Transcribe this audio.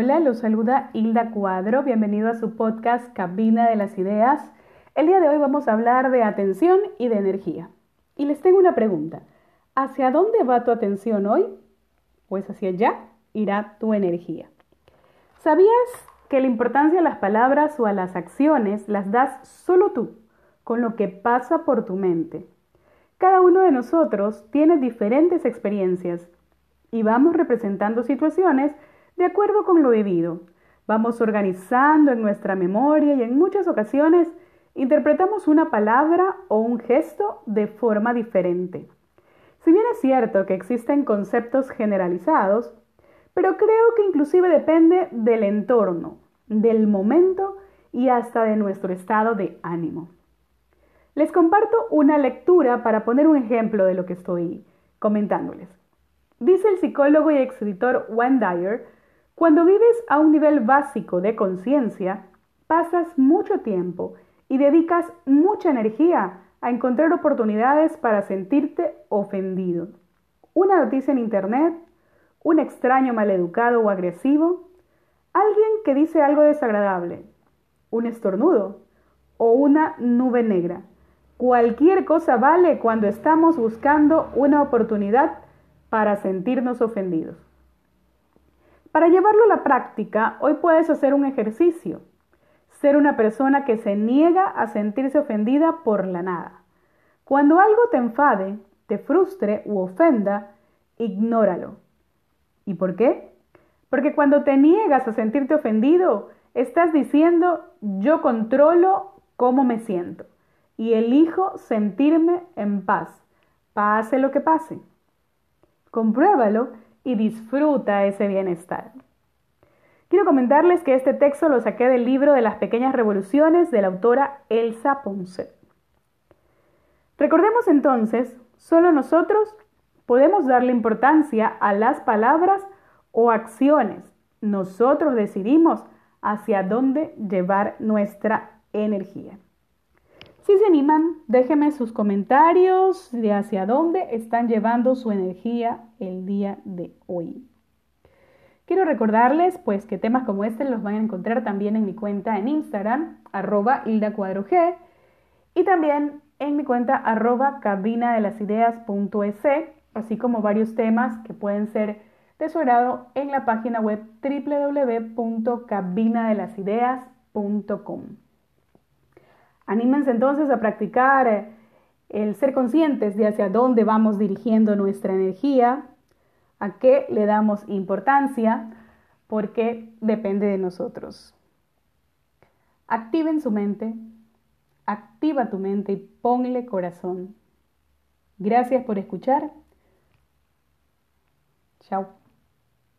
Hola, los saluda Hilda Cuadro. Bienvenido a su podcast Cabina de las Ideas. El día de hoy vamos a hablar de atención y de energía. Y les tengo una pregunta. ¿Hacia dónde va tu atención hoy? Pues hacia allá irá tu energía. ¿Sabías que la importancia a las palabras o a las acciones las das solo tú, con lo que pasa por tu mente? Cada uno de nosotros tiene diferentes experiencias y vamos representando situaciones de acuerdo con lo vivido. Vamos organizando en nuestra memoria y en muchas ocasiones interpretamos una palabra o un gesto de forma diferente. Si bien es cierto que existen conceptos generalizados, pero creo que inclusive depende del entorno, del momento y hasta de nuestro estado de ánimo. Les comparto una lectura para poner un ejemplo de lo que estoy comentándoles. Dice el psicólogo y escritor Wayne cuando vives a un nivel básico de conciencia, pasas mucho tiempo y dedicas mucha energía a encontrar oportunidades para sentirte ofendido. Una noticia en Internet, un extraño maleducado o agresivo, alguien que dice algo desagradable, un estornudo o una nube negra. Cualquier cosa vale cuando estamos buscando una oportunidad para sentirnos ofendidos. Para llevarlo a la práctica, hoy puedes hacer un ejercicio ser una persona que se niega a sentirse ofendida por la nada. Cuando algo te enfade, te frustre u ofenda, ignóralo. ¿Y por qué? Porque cuando te niegas a sentirte ofendido, estás diciendo yo controlo cómo me siento y elijo sentirme en paz, pase lo que pase. Compruébalo y disfruta ese bienestar. Quiero comentarles que este texto lo saqué del libro de las pequeñas revoluciones de la autora Elsa Ponce. Recordemos entonces, solo nosotros podemos darle importancia a las palabras o acciones. Nosotros decidimos hacia dónde llevar nuestra energía. Si se animan, déjenme sus comentarios de hacia dónde están llevando su energía el día de hoy. Quiero recordarles pues que temas como este los van a encontrar también en mi cuenta en Instagram, arroba Hilda G, y también en mi cuenta arroba cabina de las así como varios temas que pueden ser de su agrado en la página web www.cabinadelasideas.com. Anímense entonces a practicar el ser conscientes de hacia dónde vamos dirigiendo nuestra energía, a qué le damos importancia, porque depende de nosotros. Activen su mente, activa tu mente y ponle corazón. Gracias por escuchar. Chao.